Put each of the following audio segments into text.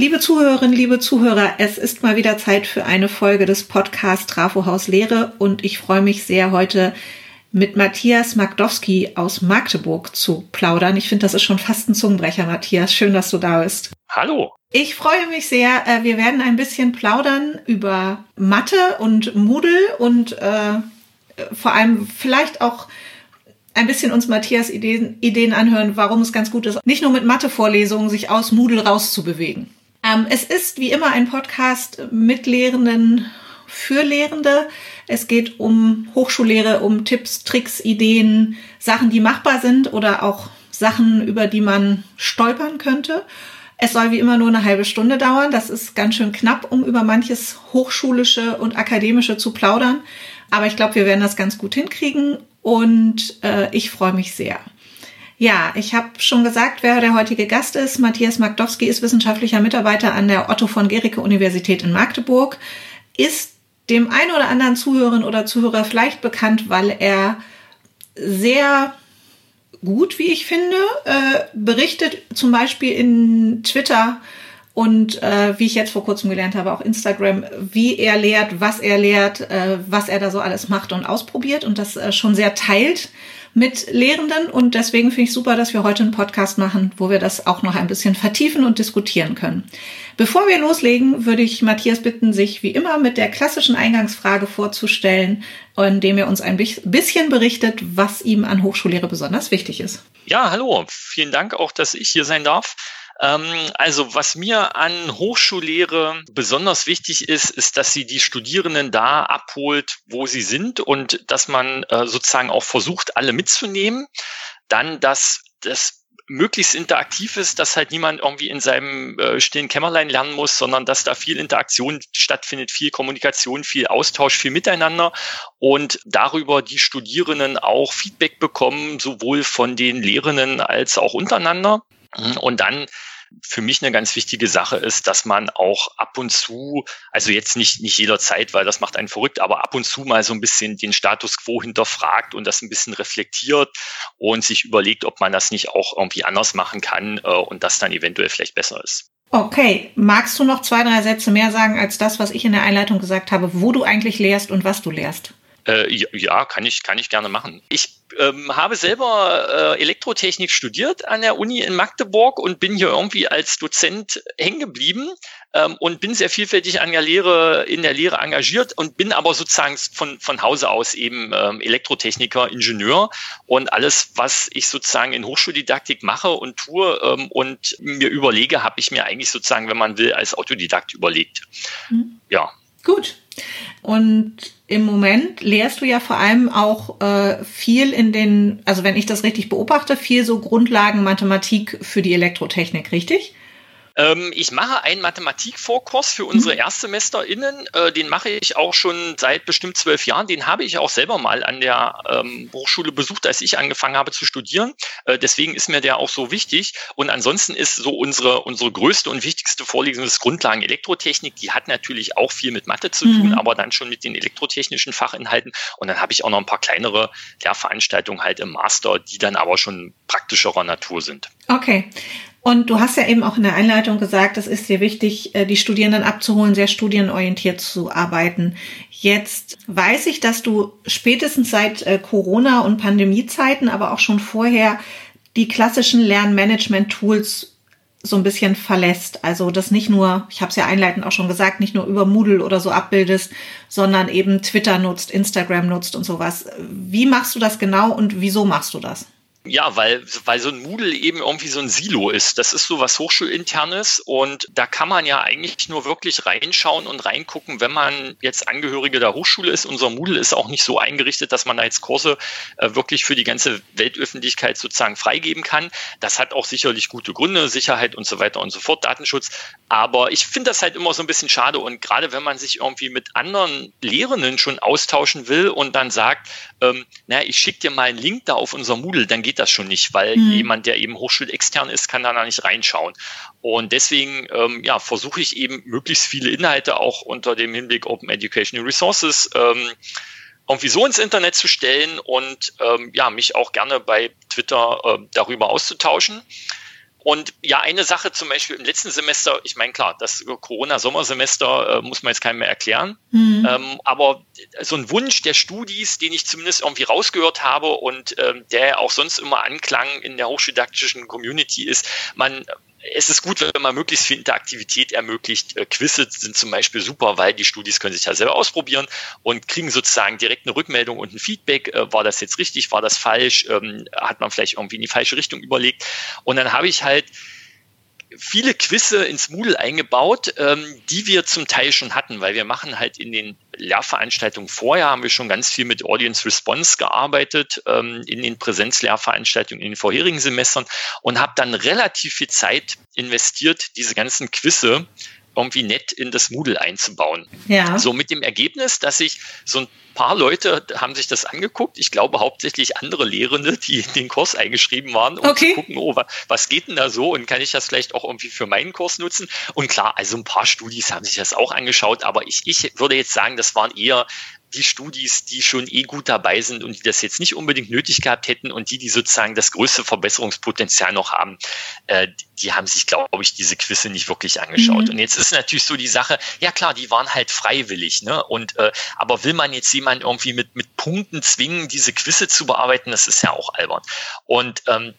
Liebe Zuhörerinnen, liebe Zuhörer, es ist mal wieder Zeit für eine Folge des Podcasts Trafo Haus Lehre und ich freue mich sehr, heute mit Matthias Magdowski aus Magdeburg zu plaudern. Ich finde, das ist schon fast ein Zungenbrecher, Matthias. Schön, dass du da bist. Hallo. Ich freue mich sehr. Äh, wir werden ein bisschen plaudern über Mathe und Moodle und äh, vor allem vielleicht auch ein bisschen uns Matthias Ideen, Ideen anhören, warum es ganz gut ist, nicht nur mit Mathe-Vorlesungen sich aus Moodle rauszubewegen. Ähm, es ist wie immer ein Podcast mit Lehrenden für Lehrende. Es geht um Hochschullehre, um Tipps, Tricks, Ideen, Sachen, die machbar sind oder auch Sachen, über die man stolpern könnte. Es soll wie immer nur eine halbe Stunde dauern. Das ist ganz schön knapp, um über manches Hochschulische und Akademische zu plaudern. Aber ich glaube, wir werden das ganz gut hinkriegen und äh, ich freue mich sehr. Ja, ich habe schon gesagt, wer der heutige Gast ist. Matthias Magdowski ist wissenschaftlicher Mitarbeiter an der Otto von Gericke Universität in Magdeburg, ist dem einen oder anderen Zuhörerin oder Zuhörer vielleicht bekannt, weil er sehr gut, wie ich finde, äh, berichtet zum Beispiel in Twitter und äh, wie ich jetzt vor kurzem gelernt habe, auch Instagram, wie er lehrt, was er lehrt, äh, was er da so alles macht und ausprobiert und das äh, schon sehr teilt mit Lehrenden und deswegen finde ich super, dass wir heute einen Podcast machen, wo wir das auch noch ein bisschen vertiefen und diskutieren können. Bevor wir loslegen, würde ich Matthias bitten, sich wie immer mit der klassischen Eingangsfrage vorzustellen, indem er uns ein bisschen berichtet, was ihm an Hochschullehre besonders wichtig ist. Ja, hallo. Vielen Dank auch, dass ich hier sein darf. Ähm, also was mir an Hochschullehre besonders wichtig ist, ist, dass sie die Studierenden da abholt, wo sie sind und dass man äh, sozusagen auch versucht, alle mitzunehmen. Dann, dass das möglichst interaktiv ist, dass halt niemand irgendwie in seinem äh, stillen Kämmerlein lernen muss, sondern dass da viel Interaktion stattfindet, viel Kommunikation, viel Austausch, viel Miteinander und darüber die Studierenden auch Feedback bekommen, sowohl von den Lehrenden als auch untereinander. Und dann für mich eine ganz wichtige Sache ist, dass man auch ab und zu, also jetzt nicht, nicht jederzeit, weil das macht einen verrückt, aber ab und zu mal so ein bisschen den Status quo hinterfragt und das ein bisschen reflektiert und sich überlegt, ob man das nicht auch irgendwie anders machen kann äh, und das dann eventuell vielleicht besser ist. Okay, magst du noch zwei, drei Sätze mehr sagen als das, was ich in der Einleitung gesagt habe, wo du eigentlich lehrst und was du lehrst? Äh, ja, kann ich, kann ich gerne machen. Ich ähm, habe selber äh, Elektrotechnik studiert an der Uni in Magdeburg und bin hier irgendwie als Dozent hängen geblieben ähm, und bin sehr vielfältig an der Lehre, in der Lehre engagiert und bin aber sozusagen von, von Hause aus eben ähm, Elektrotechniker, Ingenieur und alles, was ich sozusagen in Hochschuldidaktik mache und tue ähm, und mir überlege, habe ich mir eigentlich sozusagen, wenn man will, als Autodidakt überlegt. Mhm. Ja. Gut. Und im Moment lehrst du ja vor allem auch äh, viel in den, also wenn ich das richtig beobachte, viel so Grundlagen Mathematik für die Elektrotechnik, richtig? Ähm, ich mache einen Mathematikvorkurs für unsere mhm. ErstsemesterInnen. Äh, den mache ich auch schon seit bestimmt zwölf Jahren. Den habe ich auch selber mal an der ähm, Hochschule besucht, als ich angefangen habe zu studieren. Äh, deswegen ist mir der auch so wichtig. Und ansonsten ist so unsere, unsere größte und wichtigste Vorlesung des Grundlagen Elektrotechnik. Die hat natürlich auch viel mit Mathe zu tun, mhm. aber dann schon mit den elektrotechnischen Fachinhalten. Und dann habe ich auch noch ein paar kleinere Lehrveranstaltungen halt im Master, die dann aber schon praktischerer Natur sind. Okay. Und du hast ja eben auch in der Einleitung gesagt, es ist dir wichtig, äh, die Studierenden abzuholen, sehr studienorientiert zu arbeiten. Jetzt weiß ich, dass du spätestens seit äh, Corona und Pandemiezeiten, aber auch schon vorher die klassischen Lernmanagement-Tools so ein bisschen verlässt. Also das nicht nur, ich habe es ja einleitend auch schon gesagt, nicht nur über Moodle oder so abbildest, sondern eben Twitter nutzt, Instagram nutzt und sowas. Wie machst du das genau und wieso machst du das? Ja, weil, weil so ein Moodle eben irgendwie so ein Silo ist. Das ist so was Hochschulinternes und da kann man ja eigentlich nur wirklich reinschauen und reingucken, wenn man jetzt Angehörige der Hochschule ist. Unser Moodle ist auch nicht so eingerichtet, dass man da jetzt Kurse äh, wirklich für die ganze Weltöffentlichkeit sozusagen freigeben kann. Das hat auch sicherlich gute Gründe, Sicherheit und so weiter und so fort, Datenschutz. Aber ich finde das halt immer so ein bisschen schade und gerade wenn man sich irgendwie mit anderen Lehrenden schon austauschen will und dann sagt, ähm, naja, ich schicke dir mal einen Link da auf unser Moodle, dann geht geht das schon nicht, weil mhm. jemand, der eben hochschulextern ist, kann da nicht reinschauen. Und deswegen ähm, ja, versuche ich eben möglichst viele Inhalte auch unter dem Hinblick Open Educational Resources ähm, irgendwie so ins Internet zu stellen und ähm, ja, mich auch gerne bei Twitter äh, darüber auszutauschen. Und ja, eine Sache zum Beispiel im letzten Semester, ich meine, klar, das Corona-Sommersemester äh, muss man jetzt keinem mehr erklären. Mhm. Ähm, aber so ein Wunsch der Studis, den ich zumindest irgendwie rausgehört habe und ähm, der auch sonst immer anklang in der hochschuldidaktischen Community ist, man es ist gut, wenn man möglichst viel Interaktivität ermöglicht. Äh, Quizze sind zum Beispiel super, weil die Studis können sich ja selber ausprobieren und kriegen sozusagen direkt eine Rückmeldung und ein Feedback. Äh, war das jetzt richtig? War das falsch? Ähm, hat man vielleicht irgendwie in die falsche Richtung überlegt? Und dann habe ich halt viele Quizze ins Moodle eingebaut, ähm, die wir zum Teil schon hatten, weil wir machen halt in den Lehrveranstaltungen vorher haben wir schon ganz viel mit Audience Response gearbeitet, ähm, in den Präsenzlehrveranstaltungen in den vorherigen Semestern und habe dann relativ viel Zeit investiert, diese ganzen Quizze irgendwie nett in das Moodle einzubauen. Ja. So mit dem Ergebnis, dass ich so ein paar Leute haben sich das angeguckt. Ich glaube hauptsächlich andere Lehrende, die in den Kurs eingeschrieben waren, um okay. zu gucken, oh, was geht denn da so und kann ich das vielleicht auch irgendwie für meinen Kurs nutzen? Und klar, also ein paar Studis haben sich das auch angeschaut, aber ich, ich würde jetzt sagen, das waren eher die Studis, die schon eh gut dabei sind und die das jetzt nicht unbedingt nötig gehabt hätten und die, die sozusagen das größte Verbesserungspotenzial noch haben, äh, die haben sich, glaube ich, diese Quizze nicht wirklich angeschaut. Mhm. Und jetzt ist natürlich so die Sache, ja klar, die waren halt freiwillig, ne? Und äh, aber will man jetzt jemanden irgendwie mit, mit Punkten zwingen, diese Quizze zu bearbeiten, das ist ja auch albern. Und ähm,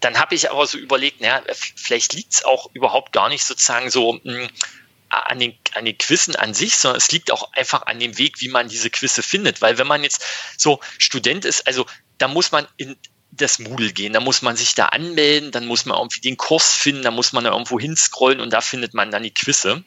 dann habe ich aber so überlegt, naja, vielleicht liegt es auch überhaupt gar nicht sozusagen so. Mh, hm, an den, an den Quizzen an sich, sondern es liegt auch einfach an dem Weg, wie man diese Quizze findet. Weil wenn man jetzt so Student ist, also da muss man in das Moodle gehen, da muss man sich da anmelden, dann muss man irgendwie den Kurs finden, da muss man da irgendwo hinscrollen und da findet man dann die Quizze.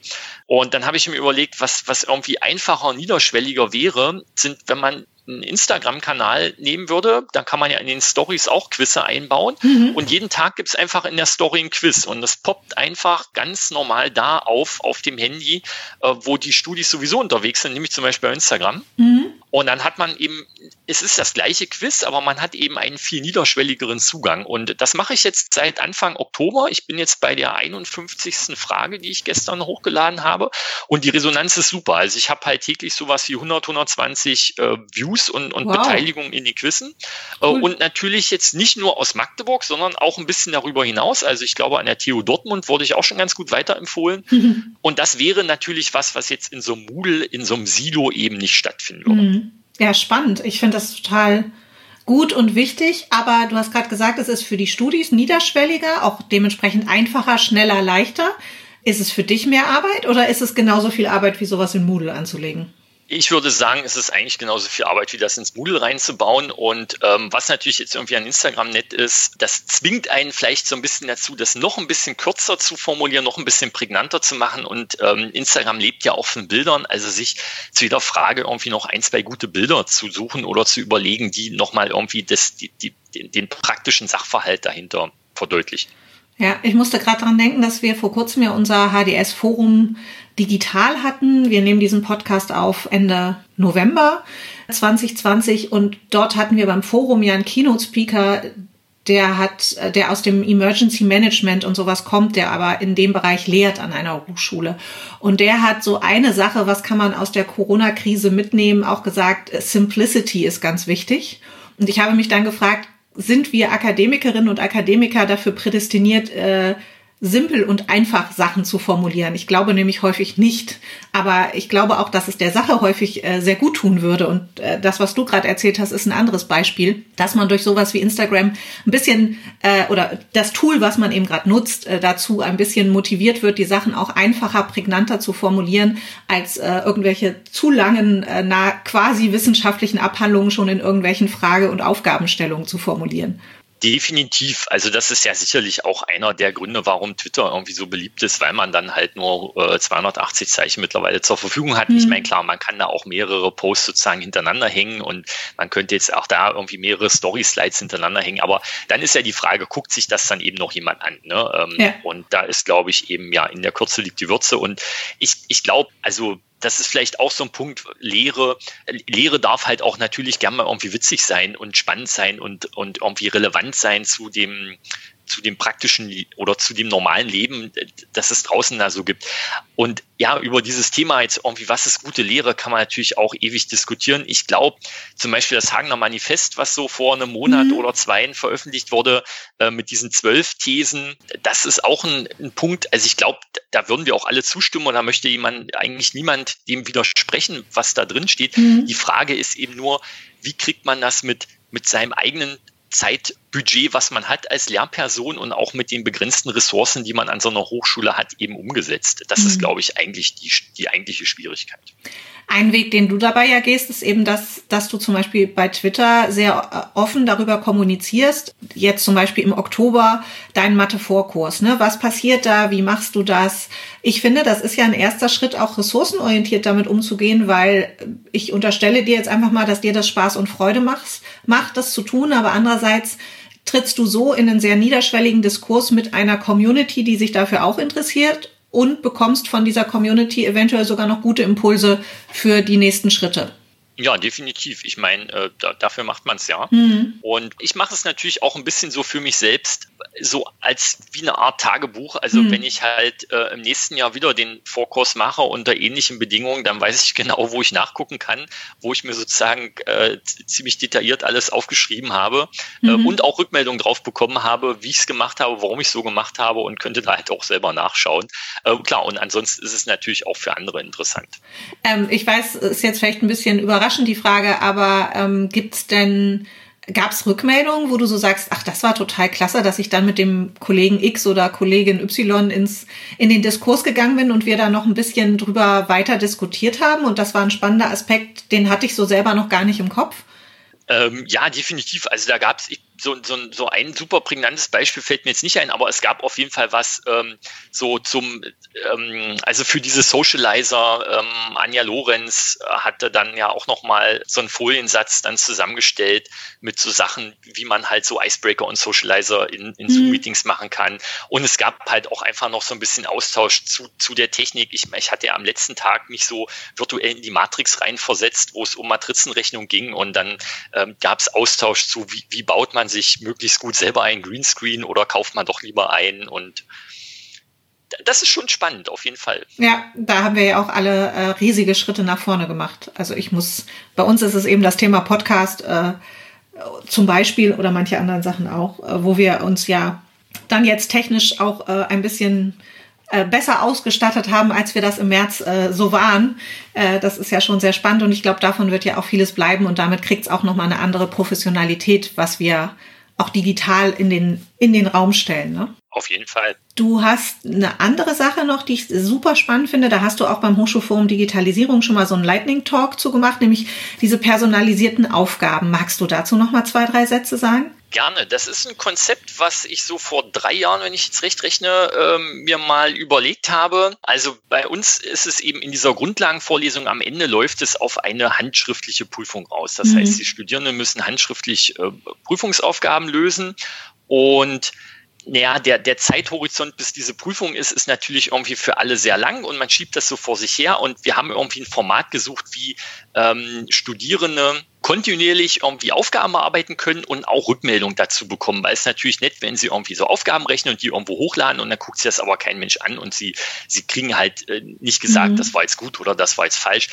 Und dann habe ich mir überlegt, was, was irgendwie einfacher und niederschwelliger wäre, sind, wenn man einen Instagram-Kanal nehmen würde, dann kann man ja in den Stories auch Quizze einbauen. Mhm. Und jeden Tag gibt's einfach in der Story ein Quiz. Und das poppt einfach ganz normal da auf, auf dem Handy, äh, wo die Studis sowieso unterwegs sind, nämlich zum Beispiel bei Instagram. Mhm. Und dann hat man eben, es ist das gleiche Quiz, aber man hat eben einen viel niederschwelligeren Zugang. Und das mache ich jetzt seit Anfang Oktober. Ich bin jetzt bei der 51. Frage, die ich gestern hochgeladen habe. Und die Resonanz ist super. Also ich habe halt täglich sowas wie 100, 120 äh, Views und, und wow. Beteiligung in die Quizzen. Äh, cool. Und natürlich jetzt nicht nur aus Magdeburg, sondern auch ein bisschen darüber hinaus. Also ich glaube, an der TU Dortmund wurde ich auch schon ganz gut weiterempfohlen. Mhm. Und das wäre natürlich was, was jetzt in so einem Moodle, in so einem Silo eben nicht stattfinden würde. Mhm. Ja, spannend. Ich finde das total gut und wichtig, aber du hast gerade gesagt, es ist für die Studis niederschwelliger, auch dementsprechend einfacher, schneller, leichter. Ist es für dich mehr Arbeit oder ist es genauso viel Arbeit wie sowas in Moodle anzulegen? Ich würde sagen, es ist eigentlich genauso viel Arbeit, wie das ins Moodle reinzubauen. Und ähm, was natürlich jetzt irgendwie an Instagram nett ist, das zwingt einen vielleicht so ein bisschen dazu, das noch ein bisschen kürzer zu formulieren, noch ein bisschen prägnanter zu machen. Und ähm, Instagram lebt ja auch von Bildern, also sich zu jeder Frage irgendwie noch ein, zwei gute Bilder zu suchen oder zu überlegen, die nochmal irgendwie das, die, die, den, den praktischen Sachverhalt dahinter verdeutlichen. Ja, ich musste gerade dran denken, dass wir vor kurzem ja unser HDS-Forum digital hatten. Wir nehmen diesen Podcast auf Ende November 2020 und dort hatten wir beim Forum ja einen Keynote-Speaker, der hat, der aus dem Emergency Management und sowas kommt, der aber in dem Bereich lehrt an einer Hochschule. Und der hat so eine Sache, was kann man aus der Corona-Krise mitnehmen, auch gesagt, Simplicity ist ganz wichtig. Und ich habe mich dann gefragt, sind wir Akademikerinnen und Akademiker dafür prädestiniert, äh, simpel und einfach Sachen zu formulieren. Ich glaube nämlich häufig nicht, aber ich glaube auch, dass es der Sache häufig äh, sehr gut tun würde. Und äh, das, was du gerade erzählt hast, ist ein anderes Beispiel, dass man durch sowas wie Instagram ein bisschen äh, oder das Tool, was man eben gerade nutzt, äh, dazu ein bisschen motiviert wird, die Sachen auch einfacher, prägnanter zu formulieren, als äh, irgendwelche zu langen, äh, na, quasi wissenschaftlichen Abhandlungen schon in irgendwelchen Frage- und Aufgabenstellungen zu formulieren. Definitiv. Also das ist ja sicherlich auch einer der Gründe, warum Twitter irgendwie so beliebt ist, weil man dann halt nur äh, 280 Zeichen mittlerweile zur Verfügung hat. Mhm. Ich meine, klar, man kann da auch mehrere Posts sozusagen hintereinander hängen und man könnte jetzt auch da irgendwie mehrere Story-Slides hintereinander hängen. Aber dann ist ja die Frage, guckt sich das dann eben noch jemand an? Ne? Ähm, ja. Und da ist, glaube ich, eben ja in der Kürze liegt die Würze. Und ich, ich glaube, also das ist vielleicht auch so ein Punkt, Lehre, Lehre darf halt auch natürlich gerne mal irgendwie witzig sein und spannend sein und, und irgendwie relevant sein zu dem, zu dem praktischen oder zu dem normalen Leben, das es draußen da so gibt. Und ja, über dieses Thema jetzt irgendwie, was ist gute Lehre, kann man natürlich auch ewig diskutieren. Ich glaube, zum Beispiel das Hagener Manifest, was so vor einem Monat mhm. oder zwei veröffentlicht wurde, äh, mit diesen zwölf Thesen, das ist auch ein, ein Punkt. Also ich glaube, da würden wir auch alle zustimmen und da möchte jemand, eigentlich niemand dem widersprechen, was da drin steht. Mhm. Die Frage ist eben nur, wie kriegt man das mit, mit seinem eigenen Zeitbudget, was man hat als Lehrperson und auch mit den begrenzten Ressourcen, die man an so einer Hochschule hat, eben umgesetzt. Das mhm. ist, glaube ich, eigentlich die, die eigentliche Schwierigkeit. Ein Weg, den du dabei ja gehst, ist eben, dass, dass du zum Beispiel bei Twitter sehr äh, offen darüber kommunizierst. Jetzt zum Beispiel im Oktober dein Mathe-Vorkurs. Ne? Was passiert da? Wie machst du das? Ich finde, das ist ja ein erster Schritt, auch ressourcenorientiert damit umzugehen, weil ich unterstelle dir jetzt einfach mal, dass dir das Spaß und Freude macht, macht das zu tun. Aber andererseits trittst du so in einen sehr niederschwelligen Diskurs mit einer Community, die sich dafür auch interessiert und bekommst von dieser Community eventuell sogar noch gute Impulse für die nächsten Schritte. Ja, definitiv. Ich meine, äh, da, dafür macht man es ja. Mhm. Und ich mache es natürlich auch ein bisschen so für mich selbst, so als wie eine Art Tagebuch. Also mhm. wenn ich halt äh, im nächsten Jahr wieder den Vorkurs mache unter ähnlichen Bedingungen, dann weiß ich genau, wo ich nachgucken kann, wo ich mir sozusagen äh, ziemlich detailliert alles aufgeschrieben habe äh, mhm. und auch Rückmeldungen drauf bekommen habe, wie ich es gemacht habe, warum ich es so gemacht habe und könnte da halt auch selber nachschauen. Äh, klar, und ansonsten ist es natürlich auch für andere interessant. Ähm, ich weiß, es ist jetzt vielleicht ein bisschen überraschend die Frage, aber ähm, gibt es denn Gab es Rückmeldungen, wo du so sagst, ach, das war total klasse, dass ich dann mit dem Kollegen X oder Kollegin Y ins, in den Diskurs gegangen bin und wir da noch ein bisschen drüber weiter diskutiert haben und das war ein spannender Aspekt, den hatte ich so selber noch gar nicht im Kopf? Ähm, ja, definitiv. Also da gab es, so, so, so ein super prägnantes Beispiel fällt mir jetzt nicht ein, aber es gab auf jeden Fall was ähm, so zum, ähm, also für diese Socializer, ähm, Anja Lorenz hatte dann ja auch nochmal so einen Foliensatz dann zusammengestellt mit so Sachen, wie man halt so Icebreaker und Socializer in, in mhm. Zoom-Meetings machen kann. Und es gab halt auch einfach noch so ein bisschen Austausch zu, zu der Technik. Ich, ich hatte ja am letzten Tag mich so virtuell in die Matrix reinversetzt, wo es um Matrizenrechnung ging und dann ähm, gab es Austausch zu, wie, wie baut man man sich möglichst gut selber ein Greenscreen oder kauft man doch lieber ein und das ist schon spannend, auf jeden Fall. Ja, da haben wir ja auch alle äh, riesige Schritte nach vorne gemacht. Also ich muss, bei uns ist es eben das Thema Podcast äh, zum Beispiel oder manche anderen Sachen auch, äh, wo wir uns ja dann jetzt technisch auch äh, ein bisschen besser ausgestattet haben, als wir das im März äh, so waren. Äh, das ist ja schon sehr spannend und ich glaube, davon wird ja auch vieles bleiben und damit kriegt es auch nochmal eine andere Professionalität, was wir auch digital in den, in den Raum stellen. Ne? Auf jeden Fall. Du hast eine andere Sache noch, die ich super spannend finde. Da hast du auch beim Hochschulforum Digitalisierung schon mal so einen Lightning Talk zu gemacht, nämlich diese personalisierten Aufgaben. Magst du dazu noch mal zwei, drei Sätze sagen? Gerne. Das ist ein Konzept, was ich so vor drei Jahren, wenn ich jetzt recht rechne, ähm, mir mal überlegt habe. Also bei uns ist es eben in dieser Grundlagenvorlesung am Ende läuft es auf eine handschriftliche Prüfung raus. Das mhm. heißt, die Studierenden müssen handschriftlich äh, Prüfungsaufgaben lösen und naja, der, der Zeithorizont, bis diese Prüfung ist, ist natürlich irgendwie für alle sehr lang und man schiebt das so vor sich her und wir haben irgendwie ein Format gesucht, wie ähm, Studierende kontinuierlich irgendwie Aufgaben bearbeiten können und auch Rückmeldung dazu bekommen, weil es natürlich nett, wenn sie irgendwie so Aufgaben rechnen und die irgendwo hochladen und dann guckt sich das aber kein Mensch an und sie, sie kriegen halt äh, nicht gesagt, mhm. das war jetzt gut oder das war jetzt falsch.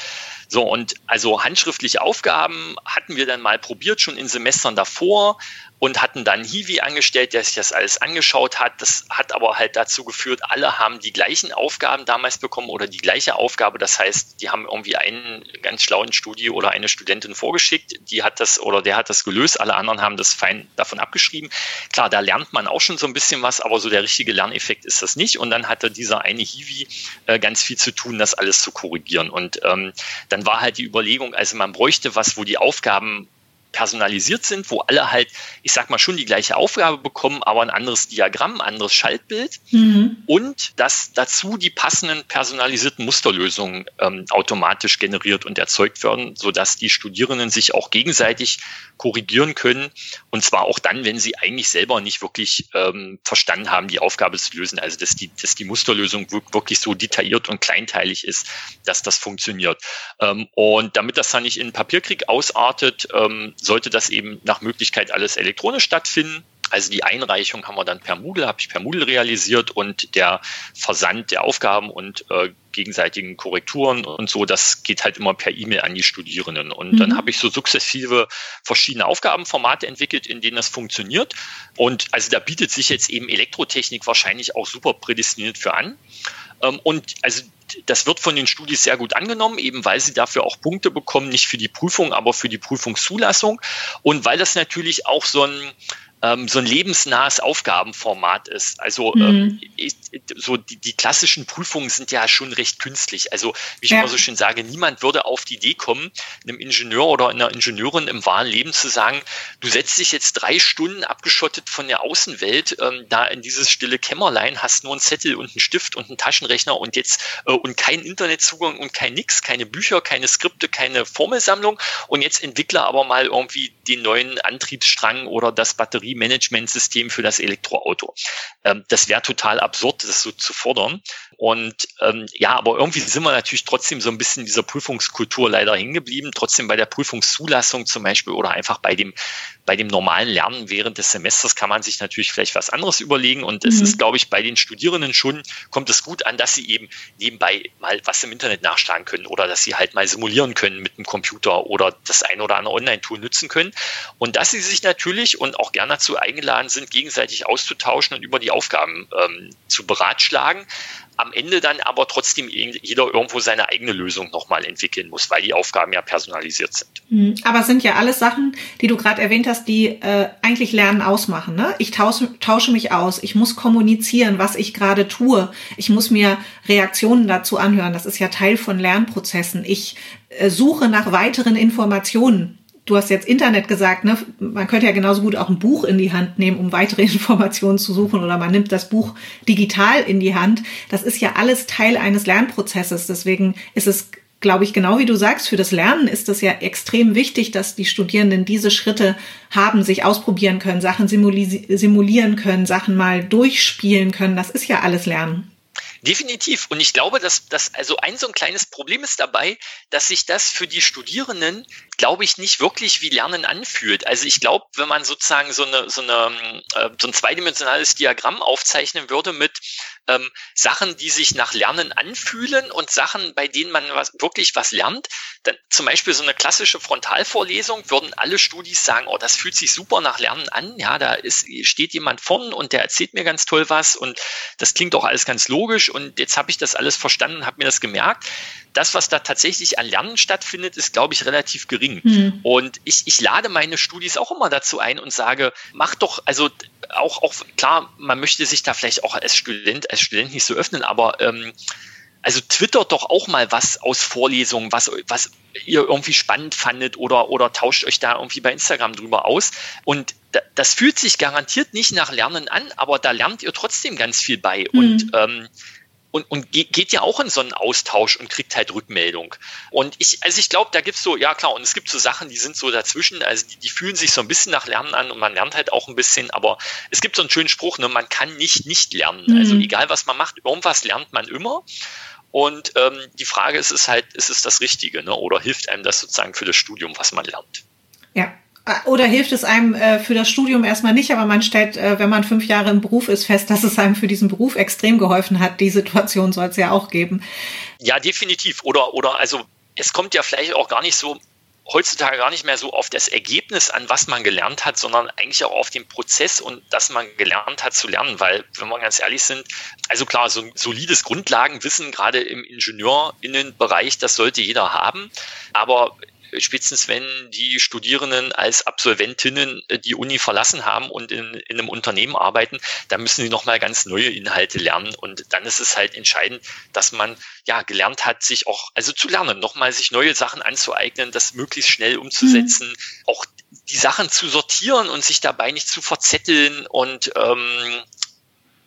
So, und also handschriftliche Aufgaben hatten wir dann mal probiert, schon in Semestern davor und hatten dann Hiwi angestellt, der sich das alles angeschaut hat. Das hat aber halt dazu geführt, alle haben die gleichen Aufgaben damals bekommen oder die gleiche Aufgabe. Das heißt, die haben irgendwie einen ganz schlauen Studie oder eine Studentin vorgeschickt, die hat das oder der hat das gelöst, alle anderen haben das fein davon abgeschrieben. Klar, da lernt man auch schon so ein bisschen was, aber so der richtige Lerneffekt ist das nicht. Und dann hatte dieser eine Hiwi äh, ganz viel zu tun, das alles zu korrigieren. Und ähm, dann war halt die Überlegung, also man bräuchte was, wo die Aufgaben personalisiert sind, wo alle halt, ich sag mal, schon die gleiche Aufgabe bekommen, aber ein anderes Diagramm, ein anderes Schaltbild mhm. und dass dazu die passenden personalisierten Musterlösungen ähm, automatisch generiert und erzeugt werden, sodass die Studierenden sich auch gegenseitig korrigieren können und zwar auch dann, wenn sie eigentlich selber nicht wirklich ähm, verstanden haben, die Aufgabe zu lösen. Also dass die, dass die Musterlösung wirklich so detailliert und kleinteilig ist, dass das funktioniert. Ähm, und damit das dann nicht in Papierkrieg ausartet, ähm, sollte das eben nach Möglichkeit alles elektronisch stattfinden. Also die Einreichung haben wir dann per Moodle, habe ich per Moodle realisiert und der Versand der Aufgaben und äh, gegenseitigen Korrekturen und so, das geht halt immer per E-Mail an die Studierenden. Und mhm. dann habe ich so sukzessive verschiedene Aufgabenformate entwickelt, in denen das funktioniert. Und also da bietet sich jetzt eben Elektrotechnik wahrscheinlich auch super prädestiniert für an. Ähm, und also das wird von den Studis sehr gut angenommen, eben weil sie dafür auch Punkte bekommen, nicht für die Prüfung, aber für die Prüfungszulassung. Und weil das natürlich auch so ein ähm, so ein lebensnahes Aufgabenformat ist. Also mhm. ähm, so die, die klassischen Prüfungen sind ja schon recht künstlich. Also wie ich ja. immer so schön sage, niemand würde auf die Idee kommen, einem Ingenieur oder einer Ingenieurin im wahren Leben zu sagen, du setzt dich jetzt drei Stunden abgeschottet von der Außenwelt ähm, da in dieses stille Kämmerlein, hast nur einen Zettel und einen Stift und einen Taschenrechner und jetzt äh, und keinen Internetzugang und kein nix, keine Bücher, keine Skripte, keine Formelsammlung und jetzt entwickle aber mal irgendwie den neuen Antriebsstrang oder das Batterie Batteriemanagementsystem für das Elektroauto. Ähm, das wäre total absurd, das so zu fordern. Und ähm, ja, aber irgendwie sind wir natürlich trotzdem so ein bisschen dieser Prüfungskultur leider hingeblieben. Trotzdem bei der Prüfungszulassung zum Beispiel oder einfach bei dem, bei dem normalen Lernen während des Semesters kann man sich natürlich vielleicht was anderes überlegen. Und es mhm. ist, glaube ich, bei den Studierenden schon, kommt es gut an, dass sie eben nebenbei mal was im Internet nachschlagen können oder dass sie halt mal simulieren können mit dem Computer oder das ein oder andere Online-Tool nutzen können. Und dass sie sich natürlich und auch gerne dazu eingeladen sind, gegenseitig auszutauschen und über die Aufgaben ähm, zu beratschlagen am Ende dann aber trotzdem jeder irgendwo seine eigene Lösung nochmal entwickeln muss, weil die Aufgaben ja personalisiert sind. Mhm. Aber es sind ja alles Sachen, die du gerade erwähnt hast, die äh, eigentlich Lernen ausmachen. Ne? Ich tausche, tausche mich aus, ich muss kommunizieren, was ich gerade tue. Ich muss mir Reaktionen dazu anhören. Das ist ja Teil von Lernprozessen. Ich äh, suche nach weiteren Informationen du hast jetzt Internet gesagt, ne? Man könnte ja genauso gut auch ein Buch in die Hand nehmen, um weitere Informationen zu suchen, oder man nimmt das Buch digital in die Hand. Das ist ja alles Teil eines Lernprozesses. Deswegen ist es, glaube ich, genau wie du sagst, für das Lernen ist es ja extrem wichtig, dass die Studierenden diese Schritte haben, sich ausprobieren können, Sachen simulieren können, Sachen mal durchspielen können. Das ist ja alles Lernen. Definitiv. Und ich glaube, dass das also ein so ein kleines Problem ist dabei, dass sich das für die Studierenden, glaube ich, nicht wirklich wie Lernen anfühlt. Also ich glaube, wenn man sozusagen so eine, so eine äh, so ein zweidimensionales Diagramm aufzeichnen würde mit ähm, Sachen, die sich nach Lernen anfühlen und Sachen, bei denen man was, wirklich was lernt. Dann, zum Beispiel so eine klassische Frontalvorlesung würden alle Studis sagen, oh, das fühlt sich super nach Lernen an. Ja, da ist, steht jemand vorn und der erzählt mir ganz toll was und das klingt auch alles ganz logisch und jetzt habe ich das alles verstanden, habe mir das gemerkt. Das, was da tatsächlich an Lernen stattfindet, ist, glaube ich, relativ gering. Mhm. Und ich, ich lade meine Studis auch immer dazu ein und sage, mach doch, also auch, auch klar, man möchte sich da vielleicht auch als Student, als Student nicht so öffnen, aber ähm, also twittert doch auch mal was aus Vorlesungen, was, was ihr irgendwie spannend fandet oder, oder tauscht euch da irgendwie bei Instagram drüber aus. Und das fühlt sich garantiert nicht nach Lernen an, aber da lernt ihr trotzdem ganz viel bei. Mhm. Und ähm, und, und geht ja auch in so einen Austausch und kriegt halt Rückmeldung. Und ich, also ich glaube, da gibt's so, ja klar, und es gibt so Sachen, die sind so dazwischen, also die, die fühlen sich so ein bisschen nach Lernen an und man lernt halt auch ein bisschen, aber es gibt so einen schönen Spruch, ne, man kann nicht nicht lernen. Mhm. Also egal was man macht, irgendwas lernt man immer. Und ähm, die Frage ist, ist halt, ist es das Richtige, ne? Oder hilft einem das sozusagen für das Studium, was man lernt? Ja, oder hilft es einem äh, für das Studium erstmal nicht, aber man stellt, äh, wenn man fünf Jahre im Beruf ist, fest, dass es einem für diesen Beruf extrem geholfen hat. Die Situation soll es ja auch geben. Ja, definitiv. Oder, oder also es kommt ja vielleicht auch gar nicht so heutzutage gar nicht mehr so auf das Ergebnis an, was man gelernt hat, sondern eigentlich auch auf den Prozess und dass man gelernt hat zu lernen, weil, wenn wir ganz ehrlich sind, also klar, so ein solides Grundlagenwissen, gerade im Ingenieurinnenbereich, das sollte jeder haben, aber spätestens wenn die Studierenden als Absolventinnen äh, die Uni verlassen haben und in, in einem Unternehmen arbeiten, dann müssen sie nochmal ganz neue Inhalte lernen. Und dann ist es halt entscheidend, dass man ja gelernt hat, sich auch, also zu lernen, nochmal sich neue Sachen anzueignen, das möglichst schnell umzusetzen, mhm. auch die Sachen zu sortieren und sich dabei nicht zu verzetteln und ähm,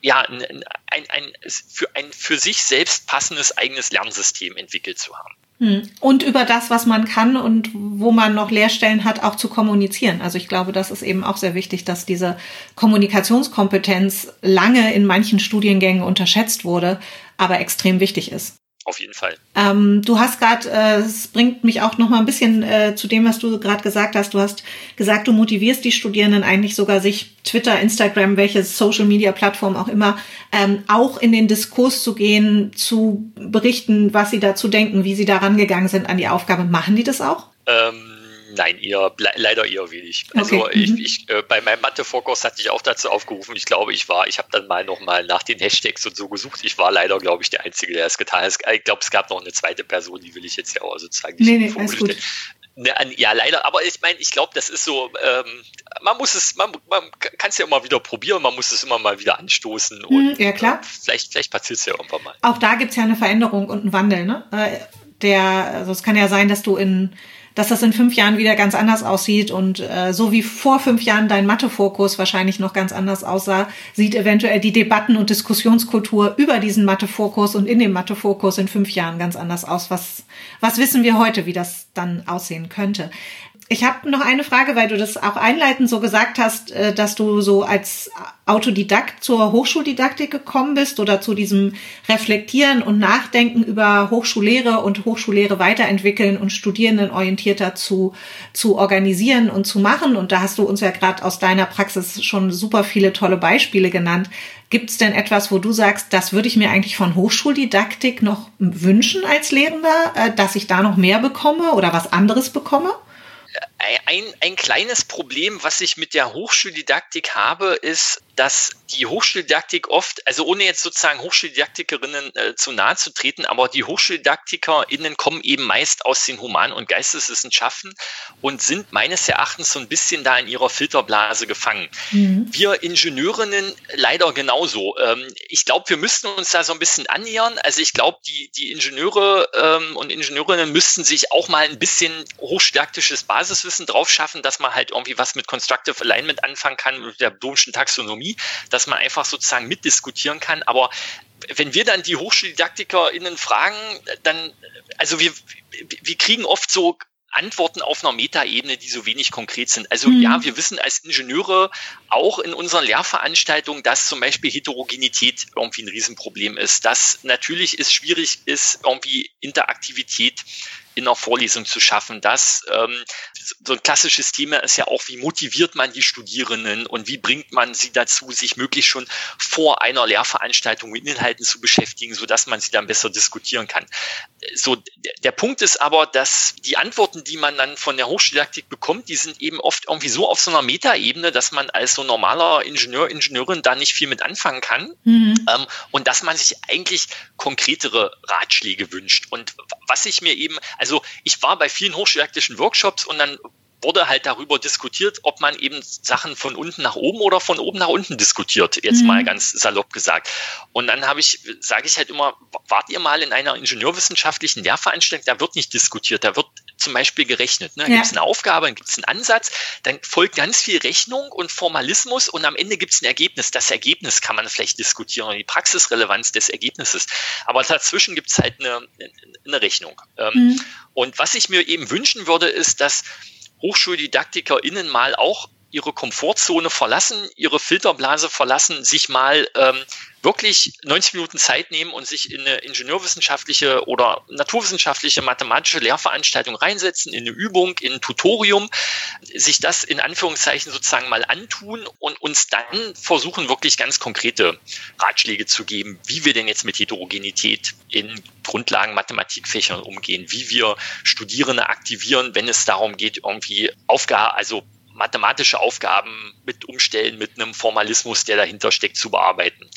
ja, ein, ein, ein, für ein für sich selbst passendes eigenes Lernsystem entwickelt zu haben. Hm. Und über das, was man kann und wo man noch Lehrstellen hat, auch zu kommunizieren. Also ich glaube, das ist eben auch sehr wichtig, dass diese Kommunikationskompetenz lange in manchen Studiengängen unterschätzt wurde, aber extrem wichtig ist. Auf jeden Fall. Ähm, du hast gerade, äh, es bringt mich auch noch mal ein bisschen äh, zu dem, was du gerade gesagt hast. Du hast gesagt, du motivierst die Studierenden eigentlich sogar, sich Twitter, Instagram, welche Social-Media-Plattform auch immer, ähm, auch in den Diskurs zu gehen, zu berichten, was sie dazu denken, wie sie daran gegangen sind an die Aufgabe. Machen die das auch? Ähm Nein, eher leider eher wenig. Also okay. ich, mhm. ich äh, bei meinem Mathe-Vorkurs hatte ich auch dazu aufgerufen. Ich glaube, ich war, ich habe dann mal nochmal nach den Hashtags und so gesucht. Ich war leider, glaube ich, der Einzige, der es getan hat. Ich glaube, es gab noch eine zweite Person, die will ich jetzt ja auch sozusagen nicht nee, nee. Ne, ja, leider, aber ich meine, ich glaube, das ist so, ähm, man muss es, man, man kann es ja immer wieder probieren, man muss es immer mal wieder anstoßen und hm, ja, klar. Äh, vielleicht, vielleicht passiert es ja irgendwann mal. Auch da gibt es ja eine Veränderung und einen Wandel, ne? Äh, der, also es kann ja sein, dass du in dass das in fünf Jahren wieder ganz anders aussieht und äh, so wie vor fünf Jahren dein Mathefokus wahrscheinlich noch ganz anders aussah, sieht eventuell die Debatten- und Diskussionskultur über diesen Mathefokus und in dem Mathefokus in fünf Jahren ganz anders aus. Was, was wissen wir heute, wie das dann aussehen könnte? Ich habe noch eine Frage, weil du das auch einleitend so gesagt hast, äh, dass du so als Autodidakt zur Hochschuldidaktik gekommen bist oder zu diesem Reflektieren und Nachdenken über Hochschullehre und Hochschullehre weiterentwickeln und Studierendenorientierter zu, zu organisieren und zu machen. Und da hast du uns ja gerade aus deiner Praxis schon super viele tolle Beispiele genannt. Gibt es denn etwas, wo du sagst, das würde ich mir eigentlich von Hochschuldidaktik noch wünschen als Lehrender, äh, dass ich da noch mehr bekomme oder was anderes bekomme? I, ein, ein kleines Problem, was ich mit der Hochschuldidaktik habe, ist, dass die Hochschuldidaktik oft, also ohne jetzt sozusagen Hochschuldidaktikerinnen äh, zu nahe zu treten, aber die HochschuldidaktikerInnen kommen eben meist aus den Human- und Geisteswissenschaften und sind meines Erachtens so ein bisschen da in ihrer Filterblase gefangen. Mhm. Wir Ingenieurinnen leider genauso. Ähm, ich glaube, wir müssten uns da so ein bisschen annähern. Also ich glaube, die, die Ingenieure ähm, und Ingenieurinnen müssten sich auch mal ein bisschen hochschuldidaktisches Basiswissen drauf schaffen, dass man halt irgendwie was mit Constructive Alignment anfangen kann, mit der Domschen Taxonomie dass man einfach sozusagen mitdiskutieren kann. Aber wenn wir dann die HochschuldidaktikerInnen fragen, dann, also wir, wir kriegen oft so Antworten auf einer Metaebene, die so wenig konkret sind. Also mhm. ja, wir wissen als Ingenieure auch in unseren Lehrveranstaltungen, dass zum Beispiel Heterogenität irgendwie ein Riesenproblem ist, dass natürlich es schwierig ist, irgendwie Interaktivität in einer Vorlesung zu schaffen. Das ähm, so ein klassisches Thema ist ja auch, wie motiviert man die Studierenden und wie bringt man sie dazu, sich möglichst schon vor einer Lehrveranstaltung mit Inhalten zu beschäftigen, so dass man sie dann besser diskutieren kann. So der Punkt ist aber, dass die Antworten, die man dann von der Hochschuldidaktik bekommt, die sind eben oft irgendwie so auf so einer Metaebene, dass man als so normaler Ingenieur, Ingenieurin da nicht viel mit anfangen kann mhm. ähm, und dass man sich eigentlich konkretere Ratschläge wünscht. Und was ich mir eben, also ich war bei vielen hochschuldidaktischen Workshops und dann wurde halt darüber diskutiert, ob man eben Sachen von unten nach oben oder von oben nach unten diskutiert, jetzt mhm. mal ganz salopp gesagt. Und dann habe ich, sage ich halt immer, wart ihr mal in einer ingenieurwissenschaftlichen Lehrveranstaltung, da wird nicht diskutiert, da wird zum Beispiel gerechnet. Ne? Ja. Gibt es eine Aufgabe, dann gibt es einen Ansatz, dann folgt ganz viel Rechnung und Formalismus und am Ende gibt es ein Ergebnis. Das Ergebnis kann man vielleicht diskutieren und die Praxisrelevanz des Ergebnisses. Aber dazwischen gibt es halt eine, eine Rechnung. Ähm, mhm. Und was ich mir eben wünschen würde, ist, dass HochschuldidaktikerInnen mal auch ihre Komfortzone verlassen, ihre Filterblase verlassen, sich mal ähm, wirklich 90 Minuten Zeit nehmen und sich in eine ingenieurwissenschaftliche oder naturwissenschaftliche mathematische Lehrveranstaltung reinsetzen, in eine Übung, in ein Tutorium, sich das in Anführungszeichen sozusagen mal antun und uns dann versuchen, wirklich ganz konkrete Ratschläge zu geben, wie wir denn jetzt mit Heterogenität in Grundlagen Mathematikfächern umgehen, wie wir Studierende aktivieren, wenn es darum geht, irgendwie Aufgaben, also mathematische Aufgaben mit Umstellen, mit einem Formalismus, der dahinter steckt, zu bearbeiten.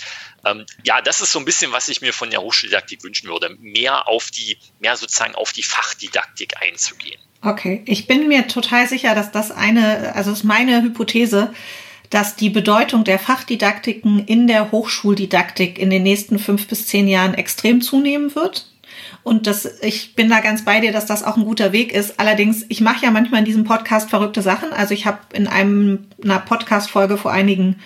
Ähm, ja, das ist so ein bisschen, was ich mir von der Hochschuldidaktik wünschen würde, mehr auf die, mehr sozusagen auf die Fachdidaktik einzugehen. Okay, ich bin mir total sicher, dass das eine, also ist meine Hypothese, dass die Bedeutung der Fachdidaktiken in der Hochschuldidaktik in den nächsten fünf bis zehn Jahren extrem zunehmen wird. Und das, ich bin da ganz bei dir, dass das auch ein guter Weg ist. Allerdings, ich mache ja manchmal in diesem Podcast verrückte Sachen. Also ich habe in einem, einer Podcast-Folge vor einigen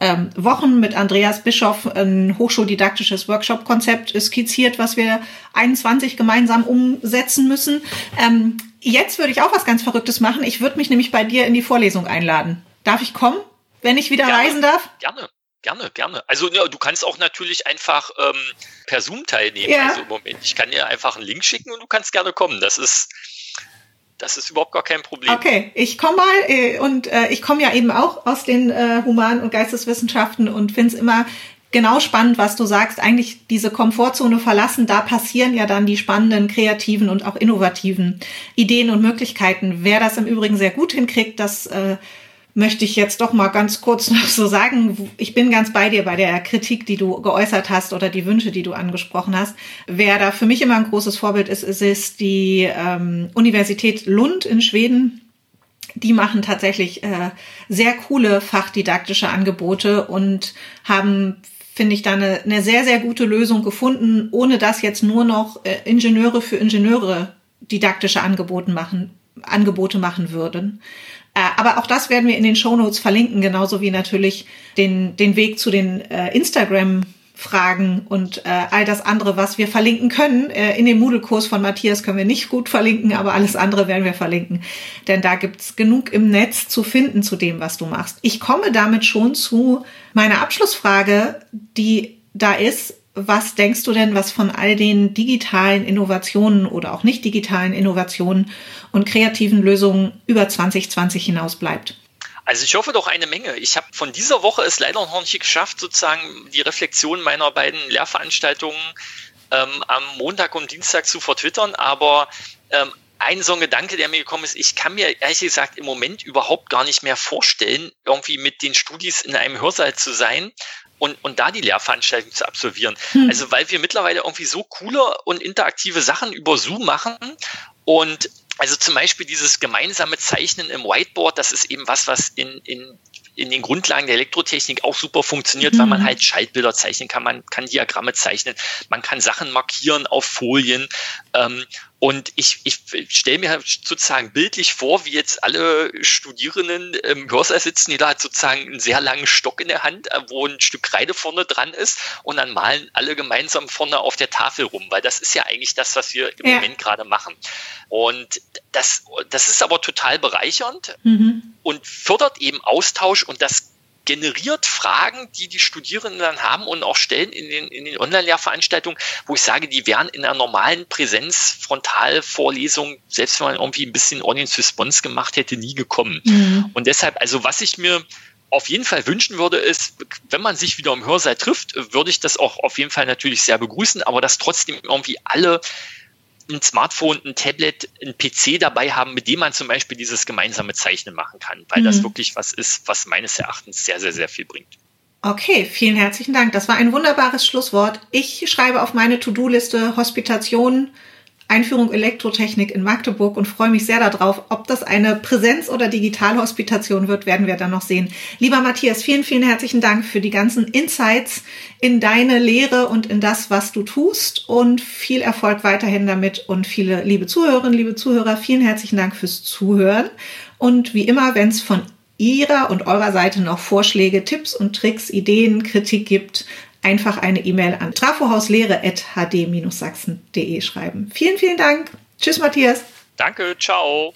ähm, Wochen mit Andreas Bischoff ein hochschuldidaktisches Workshop-Konzept skizziert, was wir 21 gemeinsam umsetzen müssen. Ähm, jetzt würde ich auch was ganz Verrücktes machen. Ich würde mich nämlich bei dir in die Vorlesung einladen. Darf ich kommen, wenn ich wieder Gerne. reisen darf? Gerne. Gerne, gerne. Also ja, du kannst auch natürlich einfach ähm, per Zoom teilnehmen. Ja. Also im Moment, ich kann dir einfach einen Link schicken und du kannst gerne kommen. Das ist das ist überhaupt gar kein Problem. Okay, ich komme mal äh, und äh, ich komme ja eben auch aus den äh, Human- und Geisteswissenschaften und finde es immer genau spannend, was du sagst. Eigentlich diese Komfortzone verlassen, da passieren ja dann die spannenden, kreativen und auch innovativen Ideen und Möglichkeiten. Wer das im Übrigen sehr gut hinkriegt, das äh, möchte ich jetzt doch mal ganz kurz noch so sagen. Ich bin ganz bei dir bei der Kritik, die du geäußert hast oder die Wünsche, die du angesprochen hast. Wer da für mich immer ein großes Vorbild ist, ist, ist die ähm, Universität Lund in Schweden. Die machen tatsächlich äh, sehr coole fachdidaktische Angebote und haben finde ich da eine, eine sehr, sehr gute Lösung gefunden, ohne dass jetzt nur noch äh, Ingenieure für Ingenieure didaktische Angebote machen, Angebote machen würden. Äh, aber auch das werden wir in den Show Notes verlinken, genauso wie natürlich den, den Weg zu den äh, Instagram Fragen und äh, all das andere, was wir verlinken können. Äh, in dem Moodle-Kurs von Matthias können wir nicht gut verlinken, aber alles andere werden wir verlinken. Denn da gibt's genug im Netz zu finden zu dem, was du machst. Ich komme damit schon zu meiner Abschlussfrage, die da ist, was denkst du denn, was von all den digitalen Innovationen oder auch nicht digitalen Innovationen und kreativen Lösungen über 2020 hinaus bleibt? Also ich hoffe doch eine Menge. Ich habe von dieser Woche es leider noch nicht geschafft, sozusagen die Reflexion meiner beiden Lehrveranstaltungen ähm, am Montag und Dienstag zu vertwittern, aber ähm, ein so ein Gedanke, der mir gekommen ist, ich kann mir ehrlich gesagt im Moment überhaupt gar nicht mehr vorstellen, irgendwie mit den Studis in einem Hörsaal zu sein und, und da die Lehrveranstaltung zu absolvieren. Hm. Also weil wir mittlerweile irgendwie so coole und interaktive Sachen über Zoom machen und also zum Beispiel dieses gemeinsame Zeichnen im Whiteboard, das ist eben was, was in, in in den Grundlagen der Elektrotechnik auch super funktioniert, mhm. weil man mhm. halt Schaltbilder zeichnen kann, man kann Diagramme zeichnen, man kann Sachen markieren auf Folien. Ähm, und ich, ich stelle mir halt sozusagen bildlich vor, wie jetzt alle Studierenden im Hörsaal sitzen, die da hat sozusagen einen sehr langen Stock in der Hand, äh, wo ein Stück Kreide vorne dran ist und dann malen alle gemeinsam vorne auf der Tafel rum, weil das ist ja eigentlich das, was wir im ja. Moment gerade machen. Und das, das ist aber total bereichernd mhm. und fördert eben Austausch und das generiert Fragen, die die Studierenden dann haben und auch stellen in den, in den Online-Lehrveranstaltungen, wo ich sage, die wären in einer normalen Präsenz-Frontalvorlesung, selbst wenn man irgendwie ein bisschen Audience Response gemacht hätte, nie gekommen. Mhm. Und deshalb, also was ich mir auf jeden Fall wünschen würde, ist, wenn man sich wieder im Hörsaal trifft, würde ich das auch auf jeden Fall natürlich sehr begrüßen, aber dass trotzdem irgendwie alle ein Smartphone, ein Tablet, ein PC dabei haben, mit dem man zum Beispiel dieses gemeinsame Zeichnen machen kann, weil mhm. das wirklich was ist, was meines Erachtens sehr, sehr, sehr viel bringt. Okay, vielen herzlichen Dank. Das war ein wunderbares Schlusswort. Ich schreibe auf meine To-Do-Liste Hospitation Einführung Elektrotechnik in Magdeburg und freue mich sehr darauf. Ob das eine Präsenz- oder Digitalhospitation wird, werden wir dann noch sehen. Lieber Matthias, vielen, vielen herzlichen Dank für die ganzen Insights in deine Lehre und in das, was du tust und viel Erfolg weiterhin damit und viele liebe Zuhörerinnen, liebe Zuhörer, vielen herzlichen Dank fürs Zuhören. Und wie immer, wenn es von Ihrer und eurer Seite noch Vorschläge, Tipps und Tricks, Ideen, Kritik gibt, einfach eine E-Mail an trafohauslehre.hd-sachsen.de schreiben. Vielen, vielen Dank. Tschüss, Matthias. Danke, ciao.